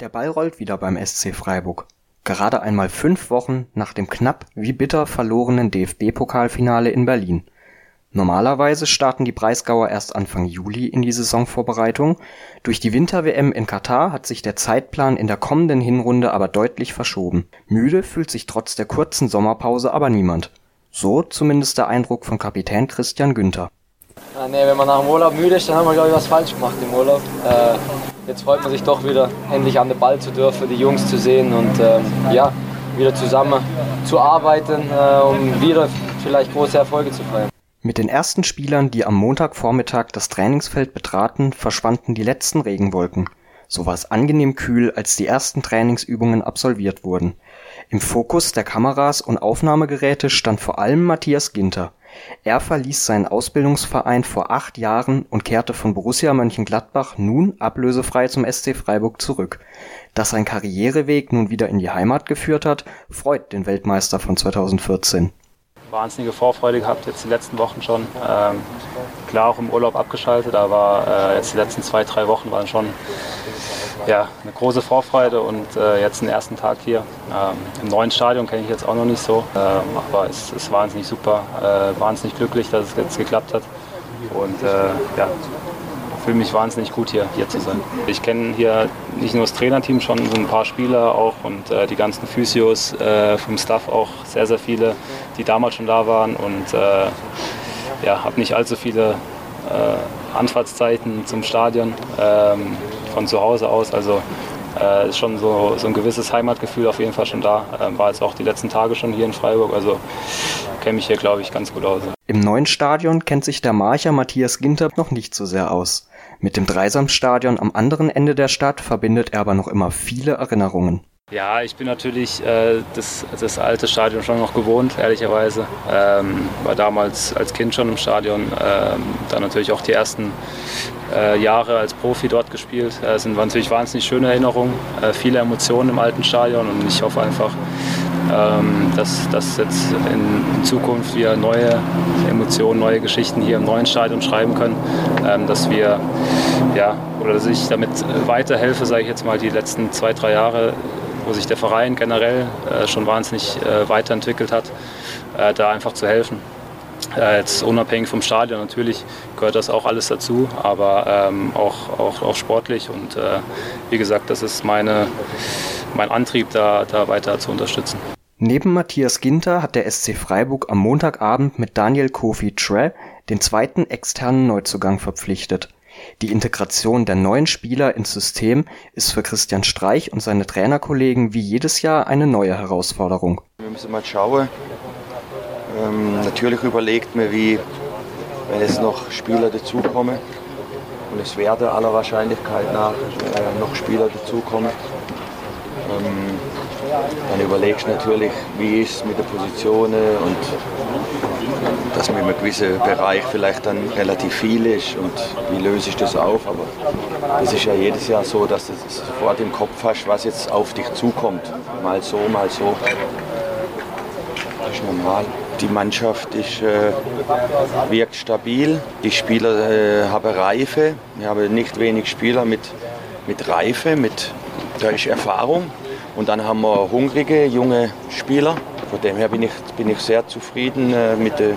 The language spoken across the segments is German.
Der Ball rollt wieder beim SC Freiburg. Gerade einmal fünf Wochen nach dem knapp wie bitter verlorenen DFB-Pokalfinale in Berlin. Normalerweise starten die Breisgauer erst Anfang Juli in die Saisonvorbereitung. Durch die Winter-WM in Katar hat sich der Zeitplan in der kommenden Hinrunde aber deutlich verschoben. Müde fühlt sich trotz der kurzen Sommerpause aber niemand. So zumindest der Eindruck von Kapitän Christian Günther. Ja, nee, wenn man nach dem Urlaub müde ist, dann haben wir glaube ich was falsch gemacht im Urlaub. Äh, jetzt freut man sich doch wieder, endlich an den Ball zu dürfen, die Jungs zu sehen und ähm, ja, wieder zusammen zu arbeiten, äh, um wieder vielleicht große Erfolge zu feiern. Mit den ersten Spielern, die am Montagvormittag das Trainingsfeld betraten, verschwanden die letzten Regenwolken. So war es angenehm kühl, als die ersten Trainingsübungen absolviert wurden. Im Fokus der Kameras und Aufnahmegeräte stand vor allem Matthias Ginter. Er verließ seinen Ausbildungsverein vor acht Jahren und kehrte von Borussia Mönchengladbach nun ablösefrei zum SC Freiburg zurück. Dass sein Karriereweg nun wieder in die Heimat geführt hat, freut den Weltmeister von 2014. Wahnsinnige Vorfreude gehabt, jetzt die letzten Wochen schon. Ähm, klar auch im Urlaub abgeschaltet, aber äh, jetzt die letzten zwei, drei Wochen waren schon ja, eine große Vorfreude und äh, jetzt den ersten Tag hier. Ähm, Im neuen Stadion kenne ich jetzt auch noch nicht so, ähm, aber es ist wahnsinnig super, äh, wahnsinnig glücklich, dass es jetzt geklappt hat und äh, ja, fühle mich wahnsinnig gut hier, hier zu sein. Ich kenne hier nicht nur das Trainerteam, schon so ein paar Spieler auch und äh, die ganzen Physios äh, vom Staff auch sehr, sehr viele, die damals schon da waren und äh, ja, habe nicht allzu viele äh, Anfahrtszeiten zum Stadion ähm, von zu Hause aus. Also äh, ist schon so, so ein gewisses Heimatgefühl auf jeden Fall schon da. Äh, war jetzt auch die letzten Tage schon hier in Freiburg. Also kenne mich hier, glaube ich, ganz gut aus. Im neuen Stadion kennt sich der Marcher Matthias Ginter noch nicht so sehr aus. Mit dem Dreisamstadion am anderen Ende der Stadt verbindet er aber noch immer viele Erinnerungen. Ja, ich bin natürlich äh, das, das alte Stadion schon noch gewohnt, ehrlicherweise. Ähm, war damals als Kind schon im Stadion, ähm, dann natürlich auch die ersten äh, Jahre als Profi dort gespielt. Äh, es sind natürlich wahnsinnig schöne Erinnerungen, äh, viele Emotionen im alten Stadion und ich hoffe einfach, ähm, dass, dass jetzt in, in, Zukunft wir neue Emotionen, neue Geschichten hier im neuen Stadion schreiben können, ähm, dass wir ja, oder dass ich damit weiterhelfe, sage ich jetzt mal, die letzten zwei, drei Jahre wo sich der Verein generell äh, schon wahnsinnig äh, weiterentwickelt hat, äh, da einfach zu helfen. Jetzt unabhängig vom Stadion natürlich gehört das auch alles dazu, aber ähm, auch, auch, auch sportlich und äh, wie gesagt, das ist meine, mein Antrieb, da, da weiter zu unterstützen. Neben Matthias Ginter hat der SC Freiburg am Montagabend mit Daniel Kofi Tre den zweiten externen Neuzugang verpflichtet. Die Integration der neuen Spieler ins System ist für Christian Streich und seine Trainerkollegen wie jedes Jahr eine neue Herausforderung. Wir müssen mal schauen. Ähm, natürlich überlegt man, wie, wenn es noch Spieler dazukommen, und es werden aller Wahrscheinlichkeit nach äh, noch Spieler dazukommen, ähm, dann überlegst du natürlich, wie ist es mit den Positionen und dass man in einem gewissen Bereich vielleicht dann relativ viel ist und wie löse ich das auf. Aber es ist ja jedes Jahr so, dass du sofort im Kopf hast, was jetzt auf dich zukommt. Mal so, mal so. Das ist normal. Die Mannschaft ist, äh, wirkt stabil. Die Spieler äh, haben Reife. Wir haben nicht wenig Spieler mit, mit Reife, mit, da ist Erfahrung. Und dann haben wir hungrige, junge Spieler. Von dem her bin ich, bin ich sehr zufrieden äh, mit, der,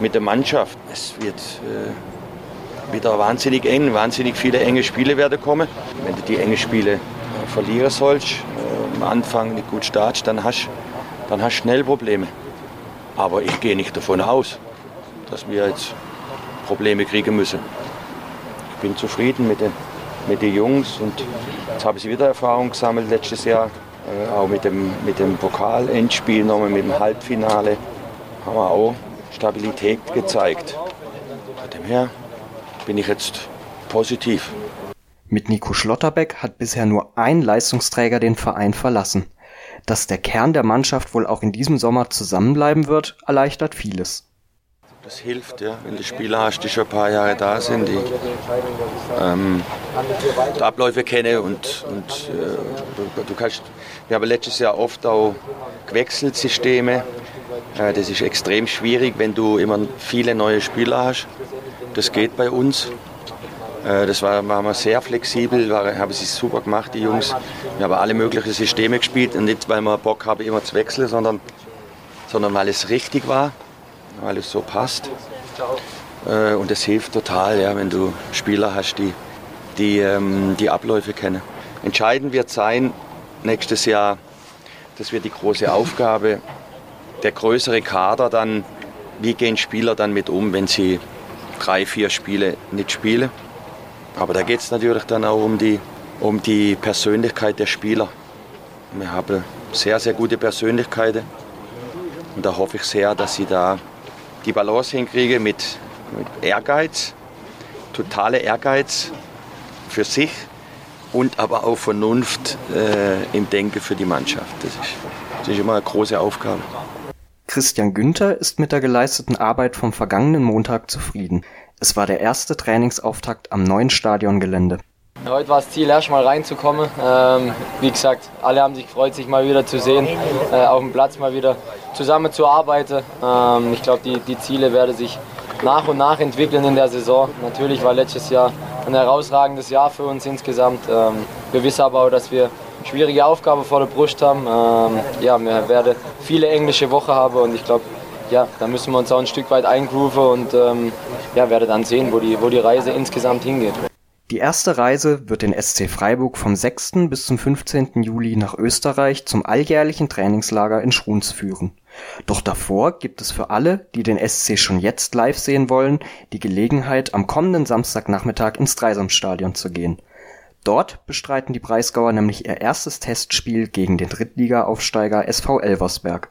mit der Mannschaft. Es wird äh, wieder wahnsinnig eng, wahnsinnig viele enge Spiele werden kommen. Wenn du die engen Spiele äh, verlieren sollst, äh, am Anfang nicht gut startest, dann hast du dann hast schnell Probleme. Aber ich gehe nicht davon aus, dass wir jetzt Probleme kriegen müssen. Ich bin zufrieden mit den, mit den Jungs und jetzt habe ich wieder Erfahrung gesammelt letztes Jahr äh, auch mit dem, mit dem Pokal-Endspiel nochmal, mit dem Halbfinale, haben wir auch Stabilität gezeigt. Von dem her bin ich jetzt positiv. Mit Nico Schlotterbeck hat bisher nur ein Leistungsträger den Verein verlassen. Dass der Kern der Mannschaft wohl auch in diesem Sommer zusammenbleiben wird, erleichtert vieles. Das hilft, ja, wenn du Spieler hast, die schon ein paar Jahre da sind, die ähm, die Abläufe kennen und, und äh, du, kannst. Wir haben letztes Jahr oft auch gewechselt Systeme. Das ist extrem schwierig, wenn du immer viele neue Spieler hast. Das geht bei uns. Äh, das war, waren wir sehr flexibel, war, haben sie super gemacht, die Jungs. Wir haben alle möglichen Systeme gespielt und nicht, weil wir Bock haben, immer zu wechseln, sondern, sondern weil es richtig war, weil es so passt. Äh, und das hilft total, ja, wenn du Spieler hast, die die, ähm, die Abläufe kennen. Entscheidend wird sein, nächstes Jahr, das wird die große Aufgabe, der größere Kader dann, wie gehen Spieler dann mit um, wenn sie drei, vier Spiele nicht spielen. Aber da geht es natürlich dann auch um die, um die Persönlichkeit der Spieler. Wir haben sehr, sehr gute Persönlichkeiten und da hoffe ich sehr, dass sie da die Balance hinkriegen mit, mit Ehrgeiz, totale Ehrgeiz für sich und aber auch Vernunft äh, im Denken für die Mannschaft. Das ist, das ist immer eine große Aufgabe. Christian Günther ist mit der geleisteten Arbeit vom vergangenen Montag zufrieden. Es war der erste Trainingsauftakt am neuen Stadiongelände. Heute war das Ziel, erstmal reinzukommen. Ähm, wie gesagt, alle haben sich gefreut, sich mal wieder zu sehen, äh, auf dem Platz mal wieder zusammen zu arbeiten. Ähm, ich glaube, die, die Ziele werden sich nach und nach entwickeln in der Saison. Natürlich war letztes Jahr ein herausragendes Jahr für uns insgesamt. Ähm, wir wissen aber auch, dass wir schwierige Aufgabe vor der Brust haben. Ähm, ja, wir werden viele englische Wochen haben und ich glaube, ja, da müssen wir uns auch ein Stück weit eingrooven und ähm, ja, werden dann sehen, wo die, wo die Reise insgesamt hingeht. Die erste Reise wird den SC Freiburg vom 6. bis zum 15. Juli nach Österreich zum alljährlichen Trainingslager in Schruns führen. Doch davor gibt es für alle, die den SC schon jetzt live sehen wollen, die Gelegenheit, am kommenden Samstagnachmittag ins Dreisamstadion zu gehen. Dort bestreiten die Breisgauer nämlich ihr erstes Testspiel gegen den Drittliga-Aufsteiger SV Elversberg